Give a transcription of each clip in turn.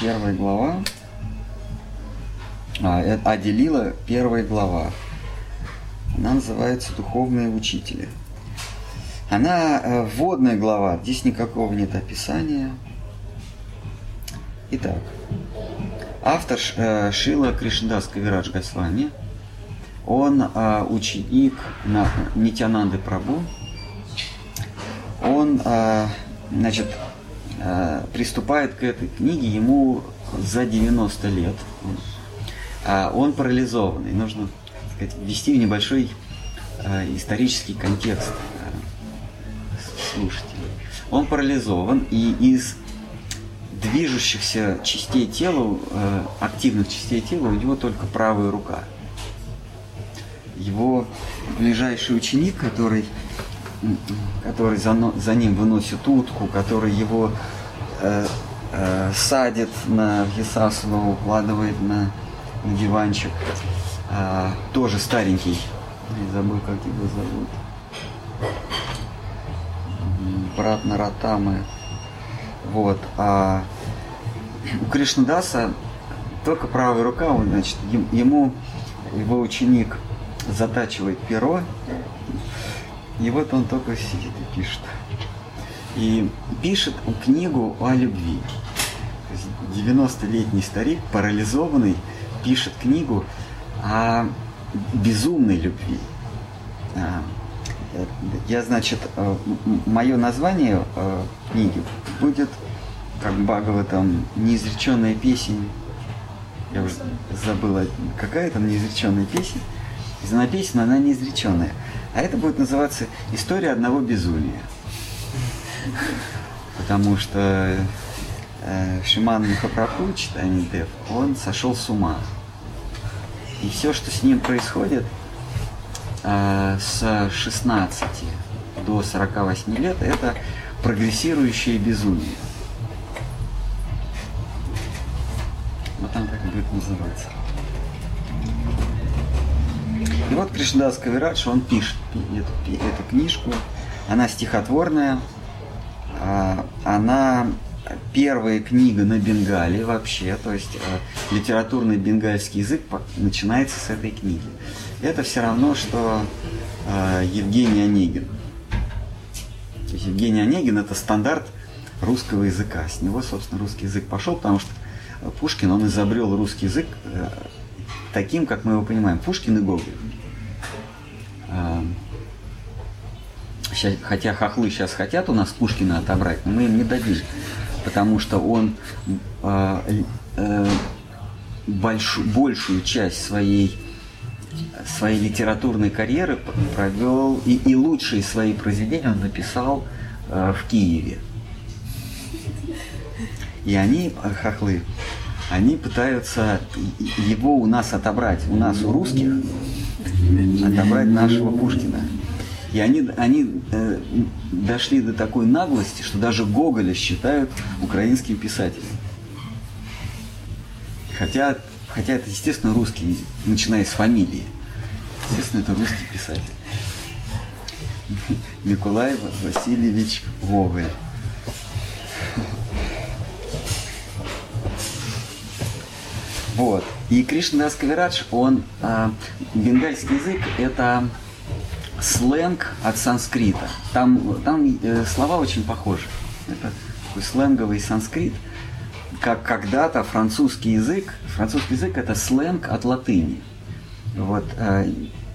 первая глава. А, э, а Делила первая глава. Она называется «Духовные учители». Она э, вводная глава, здесь никакого нет описания. Итак, автор э, Шила Кришнадас Кавирадж Госвами, он э, ученик Нитянанды Прабу, он значит, приступает к этой книге, ему за 90 лет, он парализованный, нужно сказать, ввести в небольшой исторический контекст слушателей. Он парализован, и из движущихся частей тела, э, активных частей тела, у него только правая рука. Его ближайший ученик, который, который за, за ним выносит утку, который его э, э, садит на Вьесасуну, укладывает на, на диванчик, э, тоже старенький, я забыл, как его зовут брат Наратамы. Вот. А у Кришнадаса только правая рука, он, значит, ему его ученик затачивает перо, и вот он только сидит и пишет. И пишет книгу о любви. 90-летний старик, парализованный, пишет книгу о безумной любви. А, я, значит, э, мое название э, книги будет как Багова там неизреченная песень. Я уже забыла, какая там неизреченная песня. Она песня, она неизреченная. А это будет называться «История одного безумия». Потому что э, Шиман Махапрабху, читание Дев, он сошел с ума. И все, что с ним происходит – Э, с 16 до 48 лет это прогрессирующее безумие. Вот там так будет называться. И вот Кришнадас Кавирадж, он пишет эту, эту книжку. Она стихотворная, а, она первая книга на бенгале вообще, то есть э, литературный бенгальский язык начинается с этой книги это все равно, что э, Евгений Онегин. Евгений Онегин это стандарт русского языка. С него, собственно, русский язык пошел, потому что Пушкин, он изобрел русский язык э, таким, как мы его понимаем. Пушкин и Гоголь. Э, сейчас, хотя хохлы сейчас хотят у нас Пушкина отобрать, но мы им не дадим. Потому что он э, э, больш, большую часть своей своей литературной карьеры провел и, и лучшие свои произведения он написал э, в Киеве. И они, э, хохлы, они пытаются его у нас отобрать, у нас, у русских, отобрать нашего Пушкина. И они, они э, дошли до такой наглости, что даже Гоголя считают украинским писателем. Хотя, хотя это, естественно, русский, начиная с фамилии. Естественно, это русский писатель. Николай Васильевич Гоголь. Вот. И Кришнадас Кавирадж, он, э, бенгальский язык – это сленг от санскрита. Там, там э, слова очень похожи. Это такой сленговый санскрит. Как когда-то французский язык, французский язык – это сленг от латыни. Вот, э,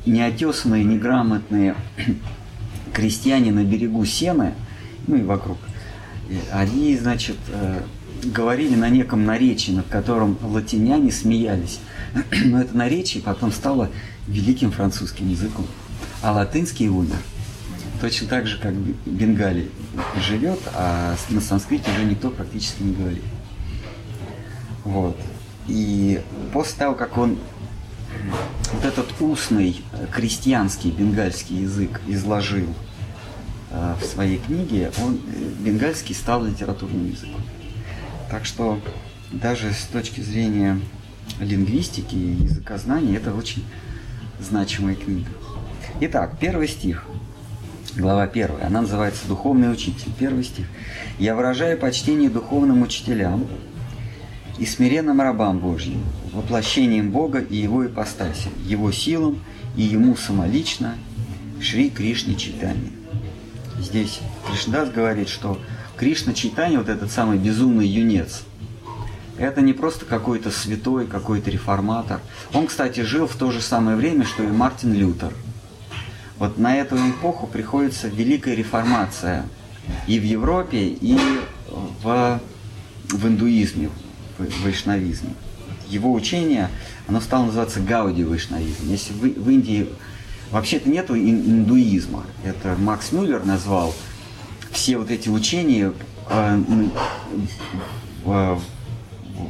неотесанные, неграмотные крестьяне на берегу Сены, ну и вокруг, они, значит, э, говорили на неком наречии, над которым латиняне смеялись. Но это наречие потом стало великим французским языком. А латынский умер. Точно так же, как Бенгали живет, а на санскрите уже никто практически не говорит. Вот. И после того, как он вот этот устный крестьянский бенгальский язык изложил э, в своей книге, он, э, бенгальский стал литературным языком. Так что даже с точки зрения лингвистики и языкознания это очень значимая книга. Итак, первый стих, глава первая, она называется «Духовный учитель». Первый стих. «Я выражаю почтение духовным учителям, и смиренным рабам Божьим, воплощением Бога и Его ипостаси, Его силам и Ему самолично, Шри Кришне Читание. Здесь Кришнадас говорит, что Кришна Читание, вот этот самый безумный юнец, это не просто какой-то святой, какой-то реформатор. Он, кстати, жил в то же самое время, что и Мартин Лютер. Вот на эту эпоху приходится великая реформация и в Европе, и в, в индуизме, в вайшнавизме. Его учение, оно стало называться Гауди вайшнавизм. Если в, в Индии вообще-то нет индуизма, это Макс Мюллер назвал все вот эти учения э, э,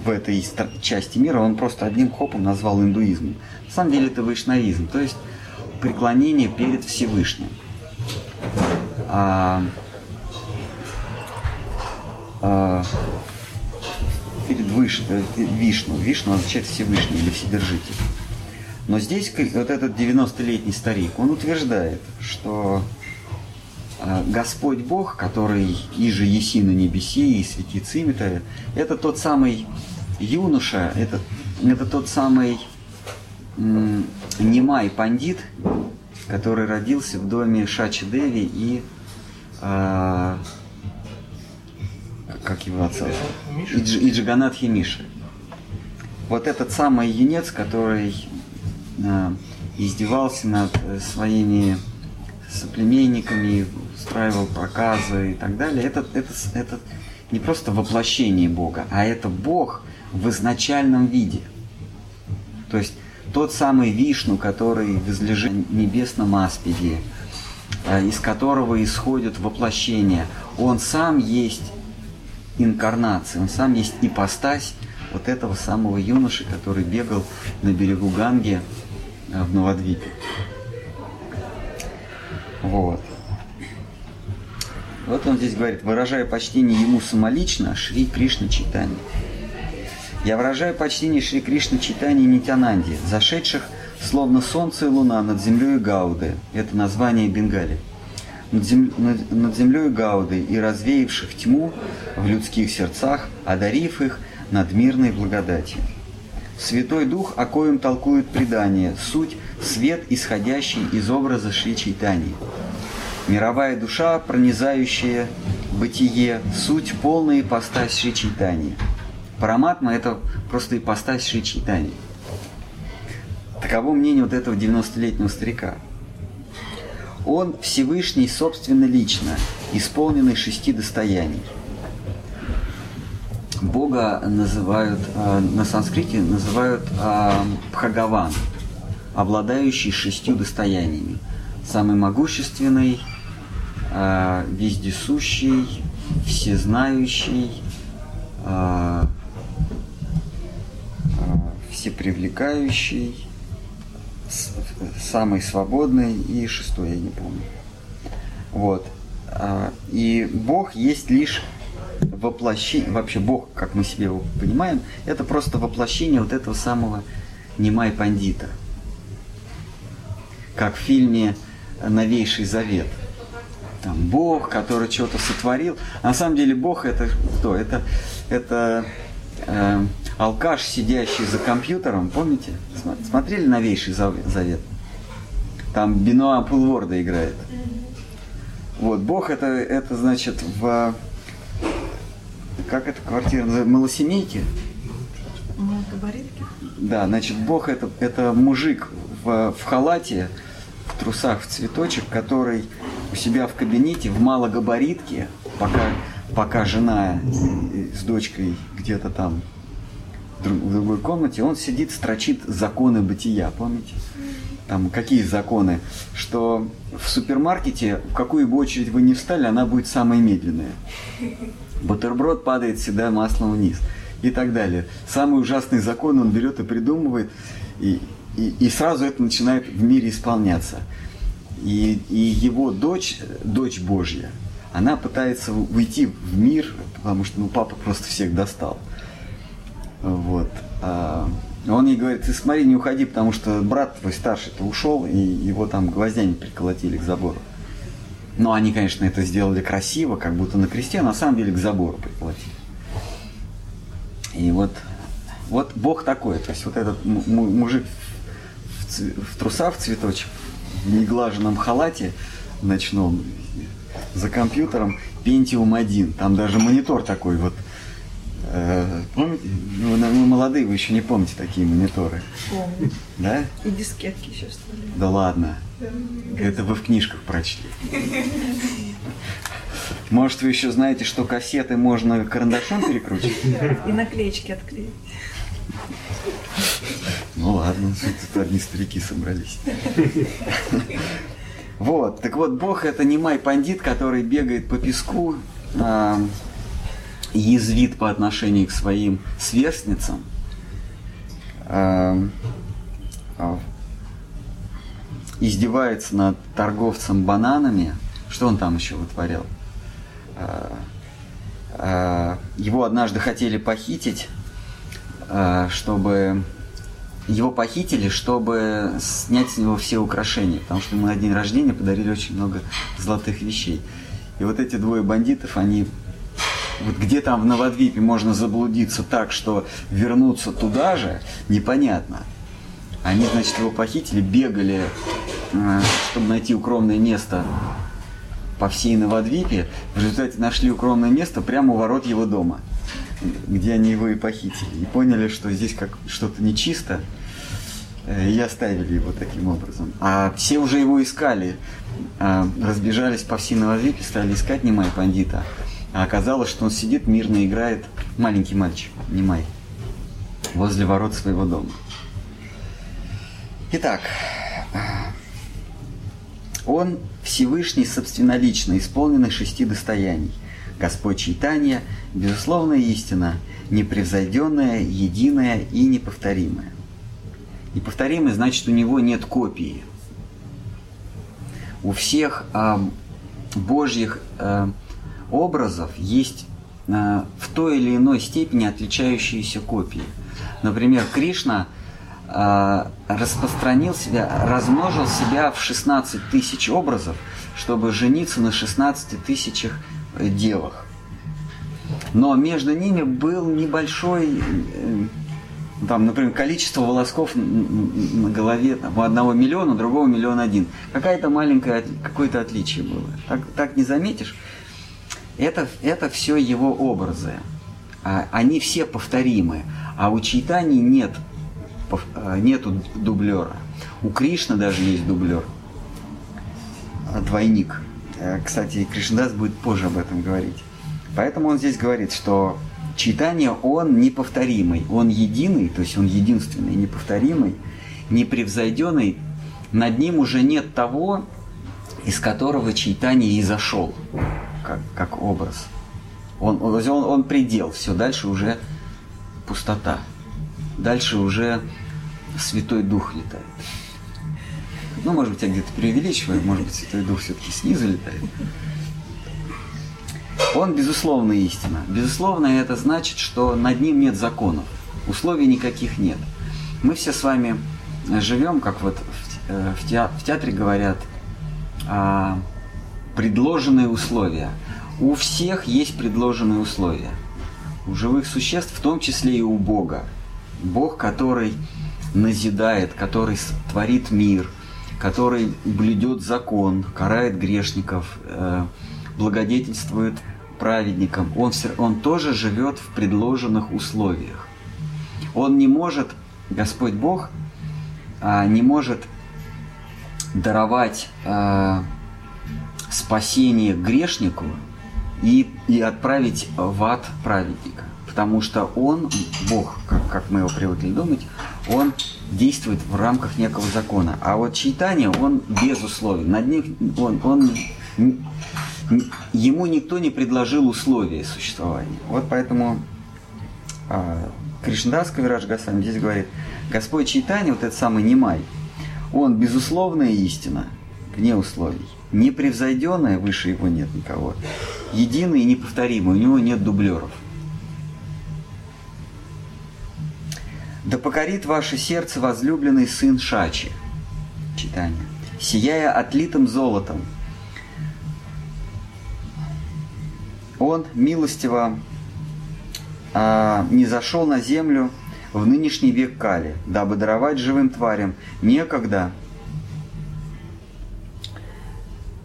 в этой части мира, он просто одним хопом назвал индуизмом. На самом деле это вайшнавизм, то есть преклонение перед Всевышним. А, а, перед выш, э, Вишну. Вишну означает Всевышний или Вседержитель. Но здесь вот этот 90-летний старик, он утверждает, что а, Господь Бог, который и же еси на небеси, и светится имя это тот самый юноша, это, это тот самый Немай Пандит, который родился в доме Шачи Деви и э, как его отца? Идж, Иджиганат Химиши. Вот этот самый юнец, который э, издевался над своими соплеменниками, устраивал проказы и так далее, это, это, это не просто воплощение Бога, а это Бог в изначальном виде. То есть тот самый Вишну, который возлежит в небесном аспиде, э, из которого исходит воплощение, он сам есть инкарнация, он сам есть ипостась вот этого самого юноши, который бегал на берегу Ганги э, в Новодвипе. Вот. Вот он здесь говорит, выражая почтение ему самолично, Шри Кришна читание. Я выражаю почтение Шри Кришна читание Нитянанди, зашедших словно солнце и луна над землей Гауды. Это название Бенгали над, зем... над, над землей Гауды и развеявших тьму в людских сердцах, одарив их надмирной благодатью. Святой Дух, о коем толкует предание, суть – свет, исходящий из образа Шри Чайтани. Мировая душа, пронизающая бытие, суть – полная ипостась Шри Чайтани. Параматма – это просто ипостась Шри Чайтани. Таково мнение вот этого 90-летнего старика – он Всевышний собственно лично, исполненный шести достояний. Бога называют, э, на санскрите называют э, Бхагаван, обладающий шестью достояниями. Самый могущественный, э, вездесущий, всезнающий, всепривлекающий, самый свободный и шестой, я не помню. Вот. А, и Бог есть лишь воплощение, вообще Бог, как мы себе его понимаем, это просто воплощение вот этого самого Немай Пандита. Как в фильме «Новейший завет». Там Бог, который что-то сотворил. На самом деле Бог это кто? Это, это э, алкаш, сидящий за компьютером, помните? Смотрели «Новейший завет»? Там Бенуа Пулворда играет. Вот, Бог это, это значит в... Как это квартира называется? Малосемейки? Да, значит, Бог это, это мужик в, в халате, в трусах, в цветочек, который у себя в кабинете в малогабаритке, пока, пока жена с дочкой где-то там в другой комнате, он сидит, строчит законы бытия, помните? Там какие законы? Что в супермаркете, в какую бы очередь вы не встали, она будет самая медленная. Бутерброд падает всегда маслом вниз и так далее. Самый ужасный закон он берет и придумывает, и, и, и сразу это начинает в мире исполняться. И, и его дочь, дочь Божья, она пытается уйти в мир, потому что ну, папа просто всех достал. Вот. А, он ей говорит, ты смотри, не уходи, потому что брат твой старший-то ушел, и его там гвоздями приколотили к забору. Но они, конечно, это сделали красиво, как будто на кресте, а на самом деле к забору приколотили. И вот, вот Бог такой. То есть вот этот мужик в, в трусах в цветочек, в неглаженном халате ночном, за компьютером Pentium 1. Там даже монитор такой вот. Э, помните? Ну, вы молодые, вы еще не помните такие мониторы. Помню. Да? И дискетки еще стали. Да ладно. Это вы в книжках прочли. Может, вы еще знаете, что кассеты можно карандашом перекручивать? И наклеечки отклеить. Ну ладно, тут одни старики собрались. Вот, так вот, Бог это не май пандит, который бегает по песку, а, язвит по отношению к своим сверстницам, а, а, издевается над торговцем бананами. Что он там еще вытворял? А, а, его однажды хотели похитить, а, чтобы его похитили, чтобы снять с него все украшения, потому что ему на день рождения подарили очень много золотых вещей. И вот эти двое бандитов, они вот где там в Новодвипе можно заблудиться так, что вернуться туда же, непонятно. Они, значит, его похитили, бегали, э, чтобы найти укромное место по всей Новодвипе. В результате нашли укромное место прямо у ворот его дома где они его и похитили. И поняли, что здесь как что-то нечисто, э, и оставили его таким образом. А все уже его искали, а, разбежались по всей Новодвипе, стали искать Немай Пандита. А оказалось, что он сидит, мирно играет, маленький мальчик, Немай, возле ворот своего дома. Итак, он Всевышний собственнолично, исполненный шести достояний. Господь Чайтанья – безусловная истина, непревзойденная, единая и неповторимая. Неповторимый значит, у него нет копии. У всех э, божьих э, образов есть э, в той или иной степени отличающиеся копии. Например, Кришна э, распространил себя, размножил себя в 16 тысяч образов, чтобы жениться на 16 тысячах девах. Но между ними был небольшой, э, там, например, количество волосков на голове там, у одного миллиона, у другого миллион один. Какая-то маленькое, какое-то отличие было. Так, так не заметишь? Это, это все его образы. А, они все повторимы. А у Чайтани нет, э, нету дублера. У Кришны даже есть дублер. Двойник. Э, кстати, Кришнадас будет позже об этом говорить. Поэтому он здесь говорит, что читание, он неповторимый, он единый, то есть он единственный, неповторимый, непревзойденный. Над ним уже нет того, из которого читание и зашел, как, как образ. Он, он, он предел, все, дальше уже пустота. Дальше уже Святой Дух летает. Ну, может быть, я где-то преувеличиваю, может быть, Святой Дух все-таки снизу летает. Он, безусловно, истина. Безусловно, это значит, что над ним нет законов. Условий никаких нет. Мы все с вами живем, как вот в, э, театре говорят, а, предложенные условия. У всех есть предложенные условия. У живых существ, в том числе и у Бога. Бог, который назидает, который творит мир – который блюдет закон, карает грешников, э, благодетельствует праведникам, он, все, он тоже живет в предложенных условиях. Он не может, Господь Бог, э, не может даровать э, спасение грешнику и, и отправить в ад праведника. Потому что он, Бог, как, как мы его привыкли думать, он действует в рамках некого закона. А вот читание, он без условий. Над ним, он, он, ему никто не предложил условия существования. Вот поэтому а, Кришнадас Кавирадж Гасвами здесь говорит, Господь читание, вот этот самый Немай, он безусловная истина, вне условий. Непревзойденная, выше его нет никого. Единый и неповторимый, у него нет дублеров. Да покорит ваше сердце возлюбленный сын Шачи. Читание. Сияя отлитым золотом. Он милостиво а, не зашел на землю в нынешний век Кали, дабы даровать живым тварям некогда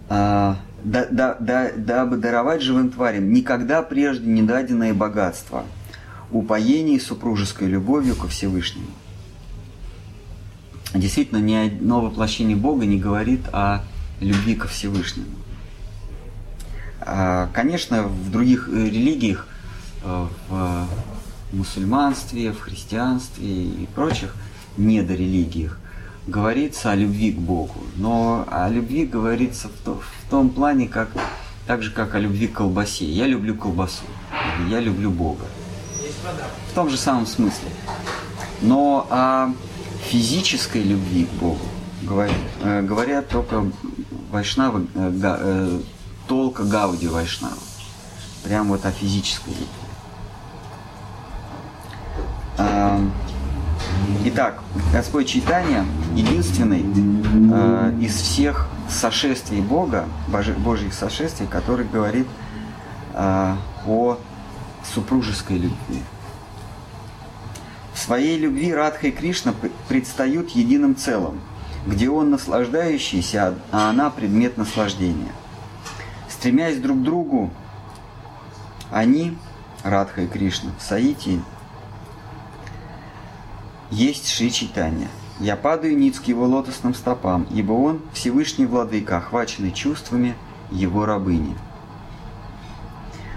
да, да, да, дабы даровать живым тварям никогда прежде не даденное богатство, упоение супружеской любовью ко Всевышнему. Действительно, ни одно воплощение Бога не говорит о любви ко Всевышнему. А, конечно, в других э, религиях, э, в мусульманстве, в христианстве и прочих недорелигиях говорится о любви к Богу. Но о любви говорится в, то, в том плане, как, так же, как о любви к колбасе. Я люблю колбасу, я люблю Бога. В том же самом смысле. Но о физической любви к Богу говорят, э, говорят только вайшнавы, э, э, толка Гауди вайшнава. Прям вот о физической любви. Итак, Господь Читания единственный э, из всех сошествий Бога, Божи, Божьих сошествий, который говорит э, о супружеской любви. В своей любви Радха и Кришна предстают единым целым, где он наслаждающийся, а она предмет наслаждения. Стремясь друг к другу, они, Радха и Кришна, в Саити, есть Шри Читания. Я падаю ниц к его лотосным стопам, ибо он Всевышний Владыка, охваченный чувствами его рабыни.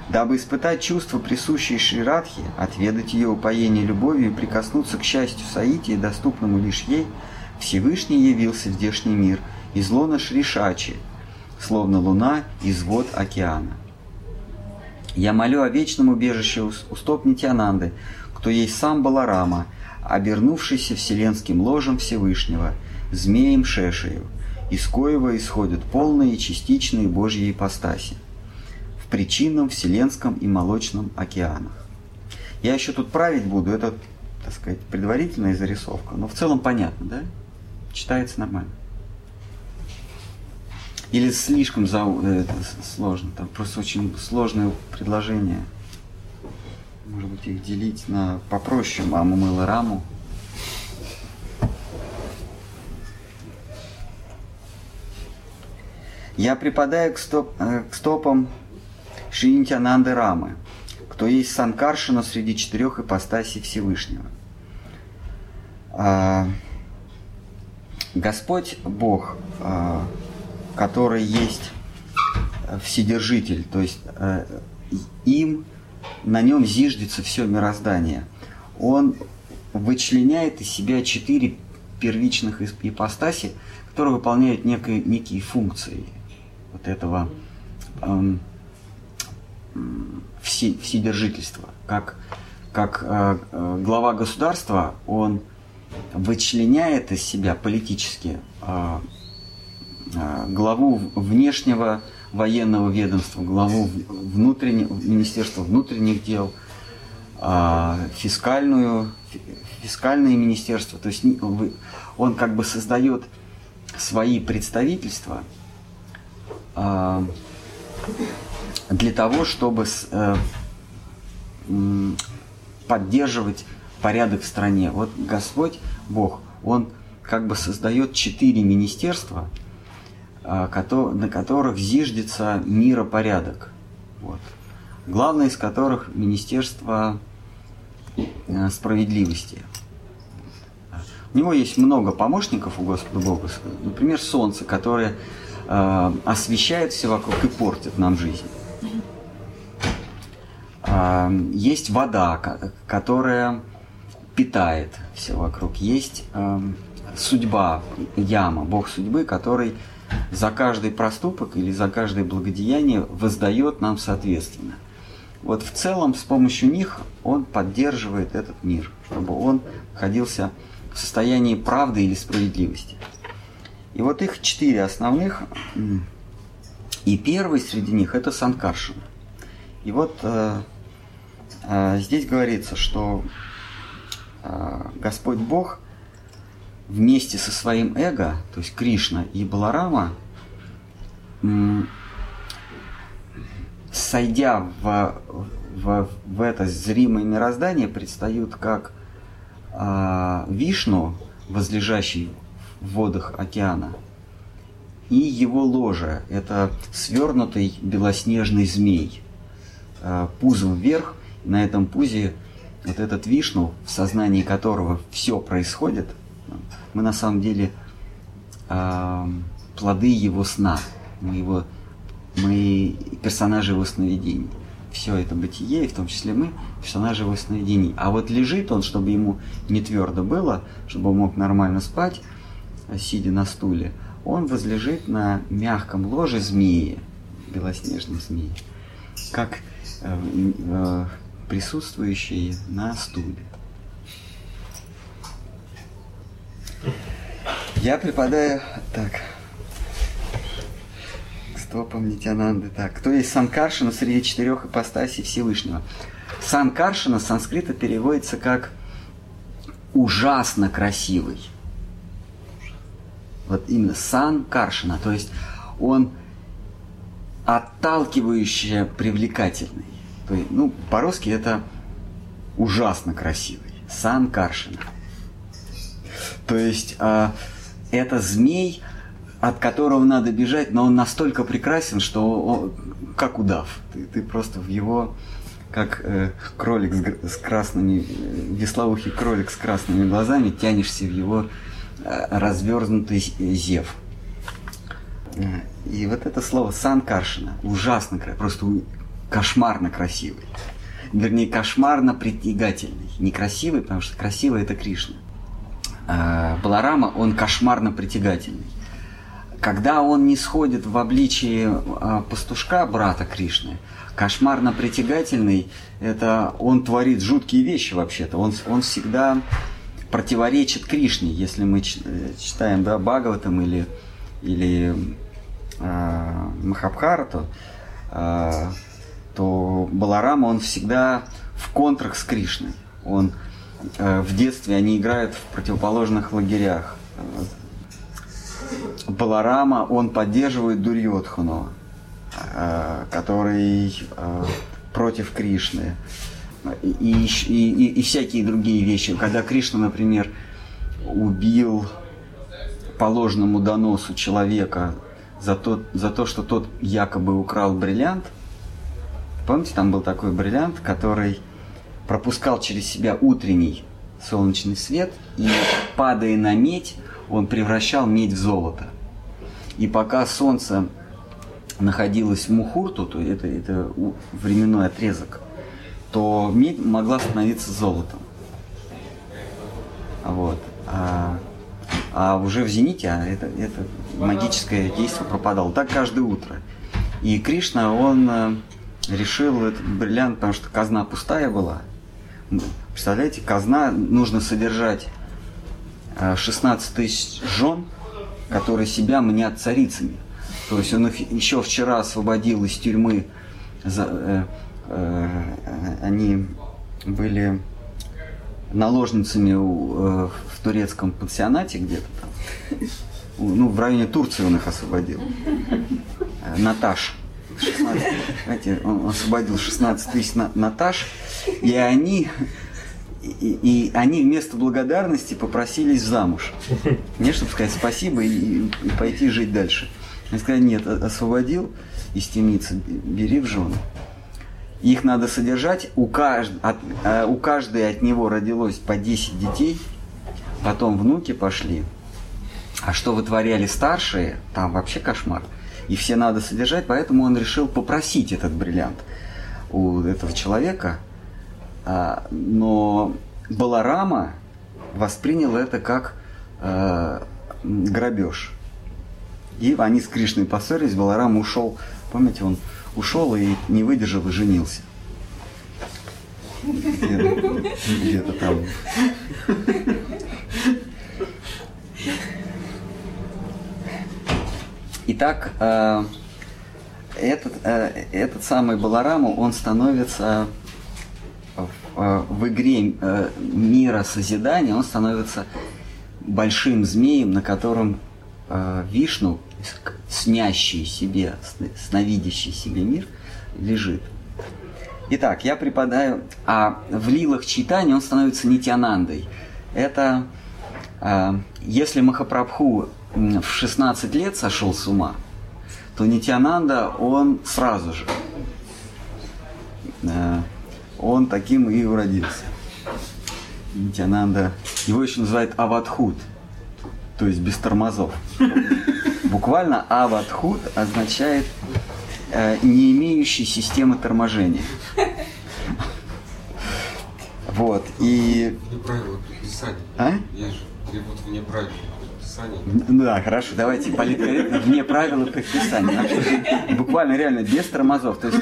Дабы испытать чувства, присущие Шрирадхе, отведать ее упоение любовью и прикоснуться к счастью Саити, доступному лишь ей, Всевышний явился в здешний мир из лона Шришачи, словно луна из вод океана. Я молю о вечном убежище у стоп Нитянанды, кто есть сам Баларама – обернувшийся вселенским ложем Всевышнего, змеем Шешею, из коего исходят полные и частичные Божьи ипостаси в причинном вселенском и молочном океанах. Я еще тут править буду, это, так сказать, предварительная зарисовка, но в целом понятно, да? Читается нормально. Или слишком за... это сложно, там просто очень сложное предложение. Может быть, их делить на попроще маму мыла раму. Я припадаю к, стоп, э, к стопам Шинитянанды Рамы, кто есть Санкаршина среди четырех ипостасей Всевышнего. А, Господь Бог, а, который есть Вседержитель, то есть а, им на нем зиждется все мироздание. Он вычленяет из себя четыре первичных ипостаси, которые выполняют некие, некие функции вот этого эм, все, вседержительства. Как, как э, э, глава государства, он вычленяет из себя политически э, э, главу внешнего военного ведомства, главу внутреннего, Министерства внутренних дел, а, фискальную, фискальное министерство. То есть он как бы создает свои представительства а, для того, чтобы э, поддерживать порядок в стране. Вот Господь, Бог, Он как бы создает четыре министерства – на которых зиждется миропорядок. Вот. Главное из которых Министерство э, справедливости. У него есть много помощников у Господа Бога. Например, солнце, которое э, освещает все вокруг и портит нам жизнь. Э, есть вода, которая питает все вокруг. Есть э, судьба, яма, Бог судьбы, который за каждый проступок или за каждое благодеяние воздает нам соответственно. Вот в целом с помощью них он поддерживает этот мир, чтобы он находился в состоянии правды или справедливости. И вот их четыре основных, и первый среди них это Санкаршина. И вот э, э, здесь говорится, что э, Господь Бог – вместе со своим эго, то есть Кришна и Баларама, сойдя в, в, в это зримое мироздание предстают как э, Вишну, возлежащий в водах океана, и его ложа – это свернутый белоснежный змей, э, пузом вверх, на этом пузе вот этот Вишну, в сознании которого все происходит, мы на самом деле э, плоды его сна, мы его мы персонажи его сновидений. Все это бытие, и в том числе мы, персонажи его сновидений. А вот лежит он, чтобы ему не твердо было, чтобы он мог нормально спать, сидя на стуле, он возлежит на мягком ложе змеи, белоснежной змеи, как э, э, присутствующие на стуле. Я преподаю так стопам Нитянанды. Так, кто есть Санкаршина среди четырех ипостасей Всевышнего? Санкаршина с санскрита переводится как ужасно красивый. Вот именно Санкаршина, то есть он отталкивающе привлекательный. То есть, ну, по-русски это ужасно красивый. Санкаршина. То есть э, это змей, от которого надо бежать, но он настолько прекрасен, что он, как удав. Ты, ты просто в его, как э, кролик с, с красными, э, веслоухий кролик с красными глазами, тянешься в его э, развернутый зев. Э, и вот это слово Санкаршина ужасно, просто кошмарно красивый. Вернее, кошмарно притягательный. Не красивый, потому что красивый это Кришна. А Баларама, он кошмарно притягательный когда он не сходит в обличии а, пастушка брата Кришны, кошмарно притягательный, это он творит жуткие вещи вообще-то. Он, он всегда противоречит Кришне, если мы э, читаем да, Бхагаватам или, или э, Махабхарату, э, то Баларама, он всегда в контрах с Кришной. Он э, в детстве они играют в противоположных лагерях. Баларама, он поддерживает Дурьотхану, э, который э, против Кришны. И, и, и, и всякие другие вещи. Когда Кришна, например, убил по ложному доносу человека за то, за то, что тот якобы украл бриллиант. Помните, там был такой бриллиант, который пропускал через себя утренний солнечный свет и, падая на медь, он превращал медь в золото. И пока солнце находилось в Мухурту, то это, это временной отрезок, то медь могла становиться золотом. Вот. А, а уже в зените а это, это магическое действие пропадало. Так каждое утро. И Кришна, он э, решил этот бриллиант, потому что казна пустая была. Представляете, казна нужно содержать 16 э, тысяч жен, которые себя мнят царицами. То есть он их еще вчера освободил из тюрьмы. За, э, э, они были наложницами у, э, в турецком пансионате где-то там. Ну, в районе Турции он их освободил. Э, Наташ. 16, знаете, он освободил 16 тысяч на, Наташ, и они и, и они вместо благодарности попросились замуж. Не, чтобы сказать спасибо и, и пойти жить дальше. Они сказали, нет, освободил из темницы, бери в жены. Их надо содержать. У, кажд... от... А, у каждой от него родилось по 10 детей. Потом внуки пошли. А что вытворяли старшие, там вообще кошмар. И все надо содержать, поэтому он решил попросить этот бриллиант у этого человека – а, но Баларама воспринял это как э, грабеж. И они с Кришной поссорились, Баларам ушел, помните, он ушел и не выдержал и женился. Где-то там. Итак, э, этот, э, этот самый Балараму, он становится Э, в игре э, мира созидания он становится большим змеем, на котором э, Вишну, снящий себе, сновидящий себе мир, лежит. Итак, я преподаю, а в лилах читания он становится нитянандой. Это э, если Махапрабху в 16 лет сошел с ума, то Нитянанда, он сразу же, э, он таким и уродился. Нитянанда, его еще называют Аватхут, то есть без тормозов. Буквально Аватхут означает э, не имеющий системы торможения. Вот, и... Неправильно предписание. А? Я же требуют вне Ну да, хорошо, давайте политкорректно, вне правил и предписаний. Буквально реально без тормозов. То есть,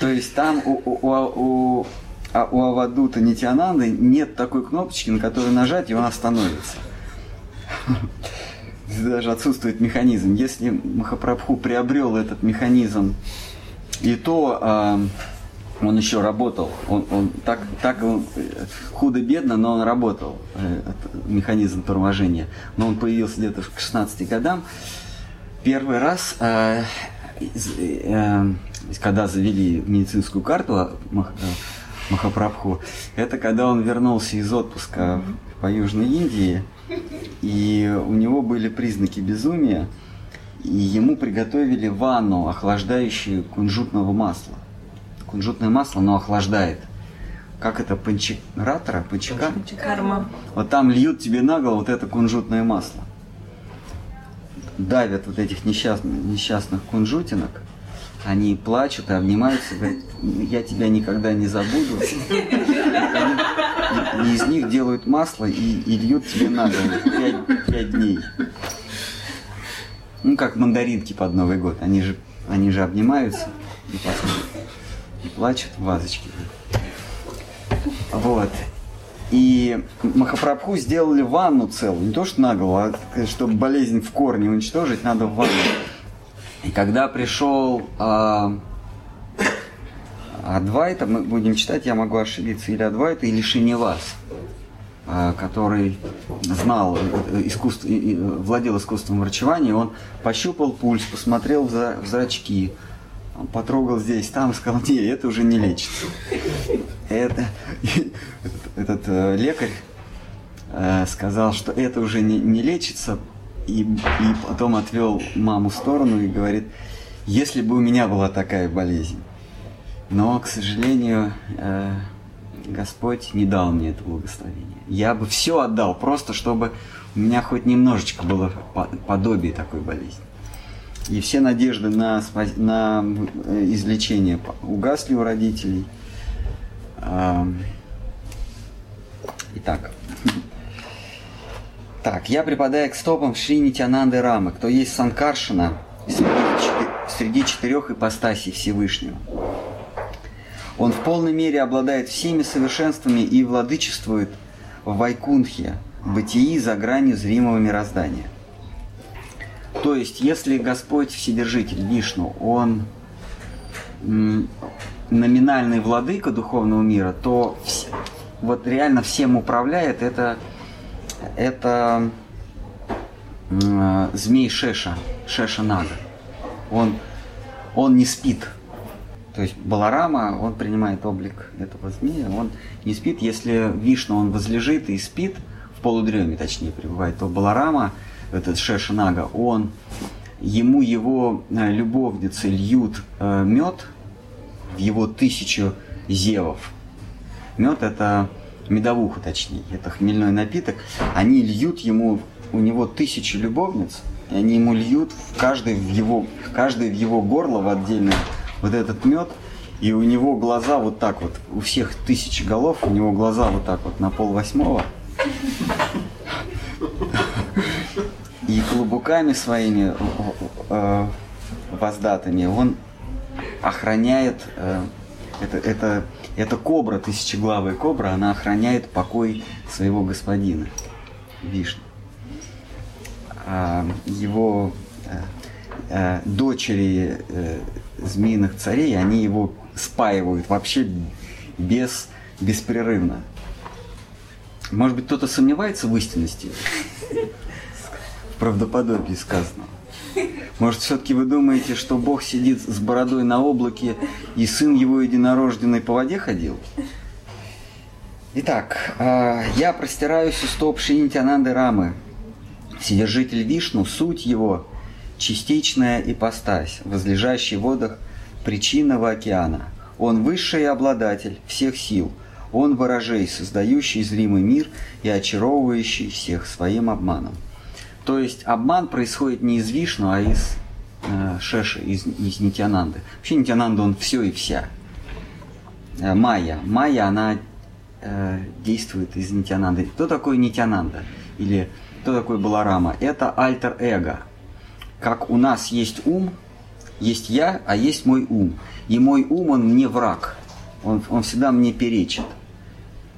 то есть там у, у, у, у, а Авадута Нитянанды нет такой кнопочки, на которую нажать, и он остановится. Даже отсутствует механизм. Если Махапрабху приобрел этот механизм, и то а, он еще работал. Он, он так, так он, э, худо-бедно, но он работал, э, механизм торможения. Но он появился где-то к 16 годам. Первый раз, э, когда завели медицинскую карту а, Мах- Махапрабху, это когда он вернулся из отпуска по Южной Индии, и у него были признаки безумия, и ему приготовили ванну, охлаждающую кунжутного масла кунжутное масло, но охлаждает. Как это, панчикратора, панчика? Карма. Вот там льют тебе на голову вот это кунжутное масло. Давят вот этих несчастных, несчастных кунжутинок. Они плачут и обнимаются, говорят, я тебя никогда не забуду. И, из них делают масло и, и льют тебе на голову пять, пять дней. Ну, как мандаринки под Новый год. Они же, они же обнимаются и потом и плачут в вазочке. Вот. И Махапрабху сделали ванну целую, не то что на голову, а чтобы болезнь в корне уничтожить, надо в ванну. И когда пришел а, Адвайта, мы будем читать, я могу ошибиться, или Адвайта, или Шинивас, а, который знал э, искусство, и- и, владел искусством врачевания, он пощупал пульс, посмотрел в за- в зрачки, потрогал здесь, там, сказал, не, это уже не лечится. Это, этот, э, лекарь э, сказал, что это уже не, лечится, и, потом отвел маму в сторону и говорит, если бы у меня была такая болезнь, но, к сожалению, э, Господь не дал мне это благословение. Я бы все отдал, просто чтобы у меня хоть немножечко было по- подобие такой болезни. И все надежды на, на э, излечение угасли у родителей. Итак. Так, я припадаю к стопам Шри Нитянанды Рамы, кто есть Санкаршина среди четырех ипостасей Всевышнего. Он в полной мере обладает всеми совершенствами и владычествует в Вайкунхе, бытии за гранью зримого мироздания. То есть, если Господь Вседержитель Вишну, Он номинальный владыка духовного мира, то вот реально всем управляет это, это змей Шеша, Шеша Нага. Он, он не спит. То есть Баларама, он принимает облик этого змея, он не спит. Если Вишну, он возлежит и спит, в полудреме точнее пребывает, то Баларама, этот Шеша Нага, он, ему его э, любовницы льют э, мед в его тысячу зевов. Мед это медовуха, точнее, это хмельной напиток. Они льют ему, у него тысячу любовниц, и они ему льют в каждый в его, каждый в его горло в отдельное вот этот мед, и у него глаза вот так вот, у всех тысячи голов, у него глаза вот так вот на пол восьмого. И клубуками своими э, воздатыми он охраняет э, это, это, это кобра, тысячеглавая кобра, она охраняет покой своего господина, Вишну. А его э, э, дочери э, змеиных царей, они его спаивают вообще без, беспрерывно. Может быть, кто-то сомневается в истинности, правдоподобии сказанного. Может, все-таки вы думаете, что Бог сидит с бородой на облаке, и сын его единорожденный по воде ходил? Итак, а, я простираюсь у стоп Шинитянанды Рамы, Вседержитель Вишну, суть его – частичная ипостась, возлежащий в водах причинного океана. Он высший обладатель всех сил. Он ворожей, создающий зримый мир и очаровывающий всех своим обманом. То есть обман происходит не из Вишну, а из э, Шеши, из, из Нитянанды. Вообще Нитянанда он все и вся. Э, Майя. Майя, она э, действует из Нитянанды. Кто такой Нитянанда? Или кто такой Баларама? Это альтер-эго. Как у нас есть ум, есть я, а есть мой ум. И мой ум, он мне враг. Он, он всегда мне перечит.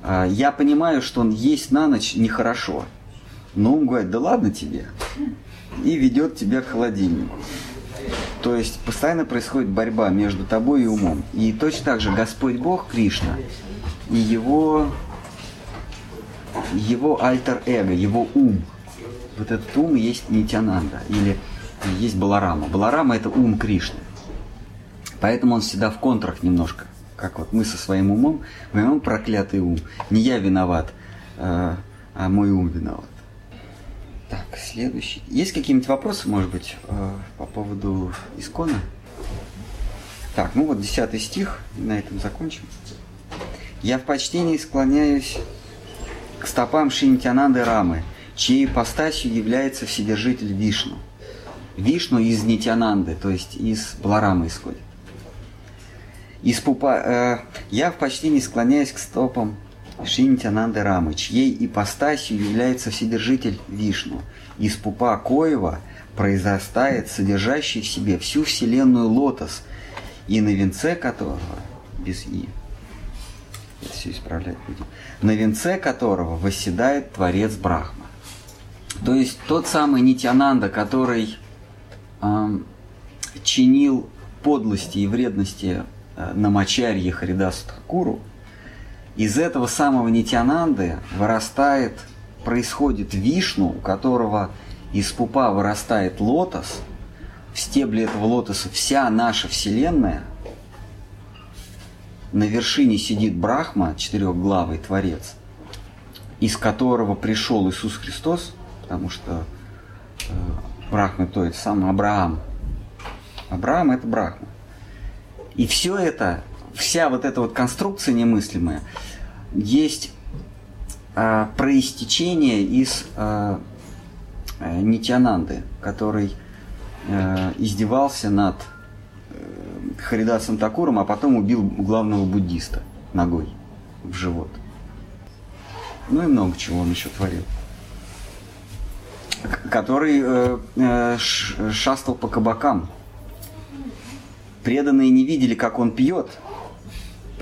А, я понимаю, что он есть на ночь нехорошо. Но он говорит, да ладно тебе. И ведет тебя к холодильнику. То есть постоянно происходит борьба между тобой и умом. И точно так же Господь Бог Кришна и его, его альтер-эго, его ум. Вот этот ум есть Нитянанда или есть Баларама. Баларама это ум Кришны. Поэтому он всегда в контрах немножко. Как вот мы со своим умом, говорим, проклятый ум. Не я виноват, а, а мой ум виноват. Так, следующий. Есть какие-нибудь вопросы, может быть, э, по поводу искона? Так, ну вот десятый стих, на этом закончим. Я в почтении склоняюсь к стопам Шинтянанды Рамы, чьей ипостасью является Вседержитель Вишну. Вишну из Нитянанды, то есть из Баларамы исходит. Из пупа, э, я в почтении склоняюсь к стопам Шинтянанды Рамы, чьей ипостасью является Вседержитель Вишну. Из пупа Коева произрастает содержащий в себе всю вселенную лотос, и на венце которого, без «и», все исправлять будем, на венце которого восседает Творец Брахма. То есть тот самый Нитянанда, который э, чинил подлости и вредности э, на Мачарье Харидасу Такуру – из этого самого Нитянанды вырастает, происходит вишну, у которого из пупа вырастает лотос, в стебле этого лотоса вся наша Вселенная, на вершине сидит Брахма, четырехглавый Творец, из которого пришел Иисус Христос, потому что э, Брахма то есть сам Авраам. Авраам это Брахма. И все это вся вот эта вот конструкция немыслимая есть э, проистечение из э, э, Нитянанды, который э, издевался над э, Харидасом Такуром, а потом убил главного буддиста ногой в живот. Ну и много чего он еще творил. Который э, э, шастал по кабакам. Преданные не видели, как он пьет,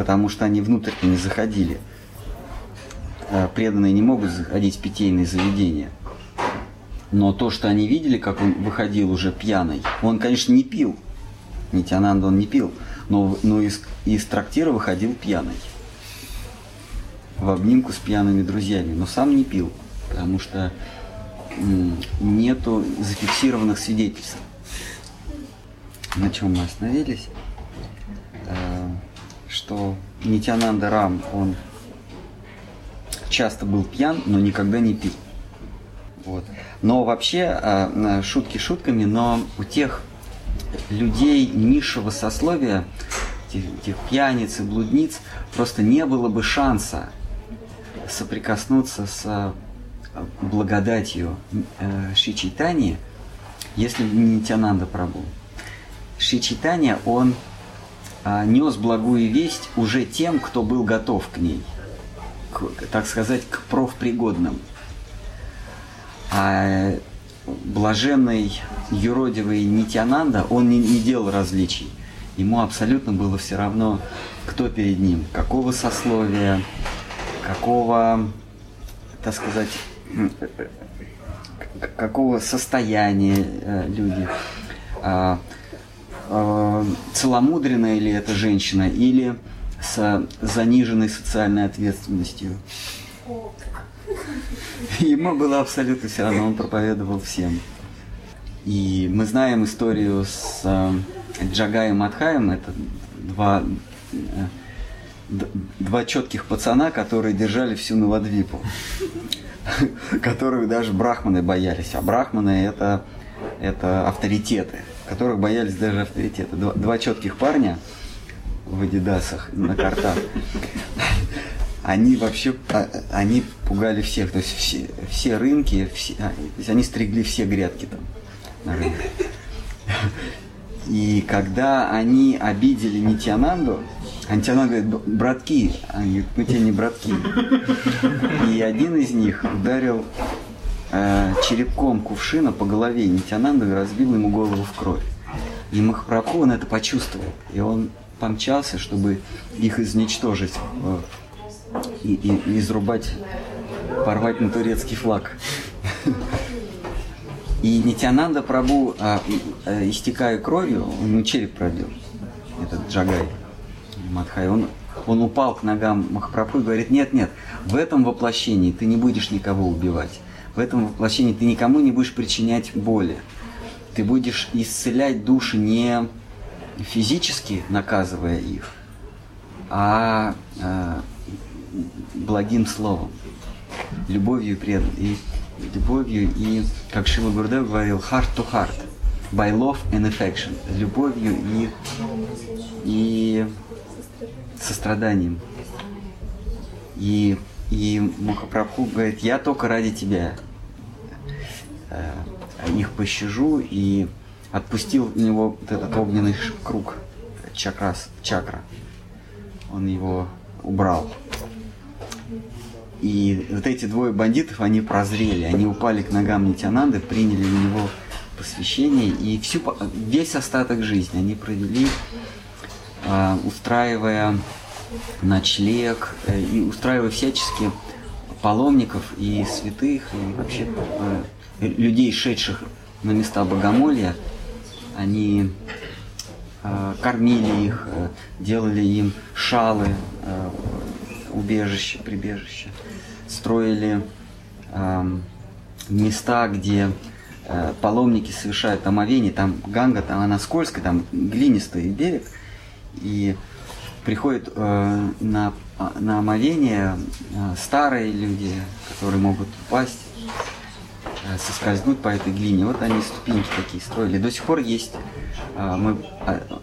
потому что они внутрь не заходили. А преданные не могут заходить в питейные заведения. Но то, что они видели, как он выходил уже пьяный, он, конечно, не пил. Нитянанда он не пил, но, но из, из трактира выходил пьяный. В обнимку с пьяными друзьями, но сам не пил, потому что нету зафиксированных свидетельств. На чем мы остановились? Что Нитянанда Рам, он часто был пьян, но никогда не пил. Вот. Но вообще, а, шутки шутками, но у тех людей низшего сословия, этих, пьяниц и блудниц, просто не было бы шанса соприкоснуться с а, благодатью э, Шичитани, если бы не Нитянанда Прабу. Шичитания, он нес благую весть уже тем, кто был готов к ней, к, так сказать, к профпригодным. А блаженный юродивый Нитянанда, он не, не делал различий. Ему абсолютно было все равно, кто перед ним, какого сословия, какого, так сказать, какого состояния э, люди. Э, целомудренная ли эта женщина или с заниженной социальной ответственностью. Ему было абсолютно все равно, он проповедовал всем. И мы знаем историю с э, Джагаем Мадхаем. Это два, э, два четких пацана, которые держали всю Навадвипу. Которых даже брахманы боялись. А брахманы это, это авторитеты, которых боялись даже авторитеты. Два, два четких парня в адидасах на картах они вообще, а, они пугали всех, то есть все, все рынки, все, а, то есть они стригли все грядки там на рынке. И когда они обидели Нитянанду, а Нитянанда говорит, братки, они говорят, мы тебе не братки. И один из них ударил э, черепком кувшина по голове Нитянанду и разбил ему голову в кровь. И Махапрабху, он это почувствовал, и он помчался, чтобы их изничтожить э, и, и, и изрубать, порвать на турецкий флаг. И Нитянанда Прабу, а, а, истекая кровью, он ему череп пробил, этот Джагай, Мадхай, он, он упал к ногам Махапрабху и говорит, нет, нет, в этом воплощении ты не будешь никого убивать, в этом воплощении ты никому не будешь причинять боли, ты будешь исцелять души не физически наказывая их, а, а благим словом, любовью и пред... и любовью и, как Шила Гурдев говорил, heart to heart, by love and affection, любовью и, и состраданием. И, и Махапрабху говорит, я только ради тебя э, их пощажу и отпустил у него вот этот огненный круг, чакрас, чакра. Он его убрал. И вот эти двое бандитов, они прозрели, они упали к ногам Нитянанды, приняли у него посвящение, и всю, весь остаток жизни они провели, э, устраивая ночлег э, и устраивая всячески паломников и святых, и вообще э, людей, шедших на места богомолья, они э, кормили их, э, делали им шалы, э, убежище, прибежище, строили э, места, где э, паломники совершают омовение, там Ганга, там она скользкая, там глинистый берег, и приходят э, на, на омовение э, старые люди, которые могут упасть, соскользнуть по этой глине. Вот они ступеньки такие строили. До сих пор есть. Э, мы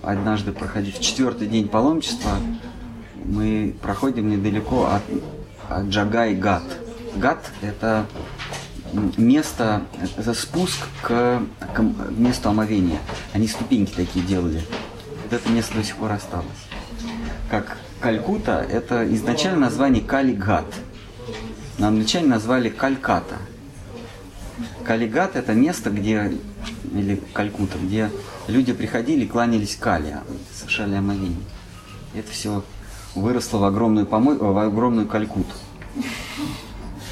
однажды проходили в четвертый день паломничества, мы проходим недалеко от, от Джагай Гат. Гат – это место, это спуск к, к месту омовения. Они ступеньки такие делали. Вот это место до сих пор осталось. Как Калькута – это изначально название Калигат. На англичане назвали Кальката. Калигат – это место, где, или Калькута, где люди приходили и кланялись Кали, совершали омовение. Это все выросло в огромную, помой... в огромную Калькуту.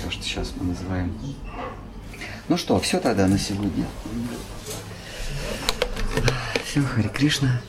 То, что сейчас мы называем. Ну что, все тогда на сегодня. Все, Хари Кришна.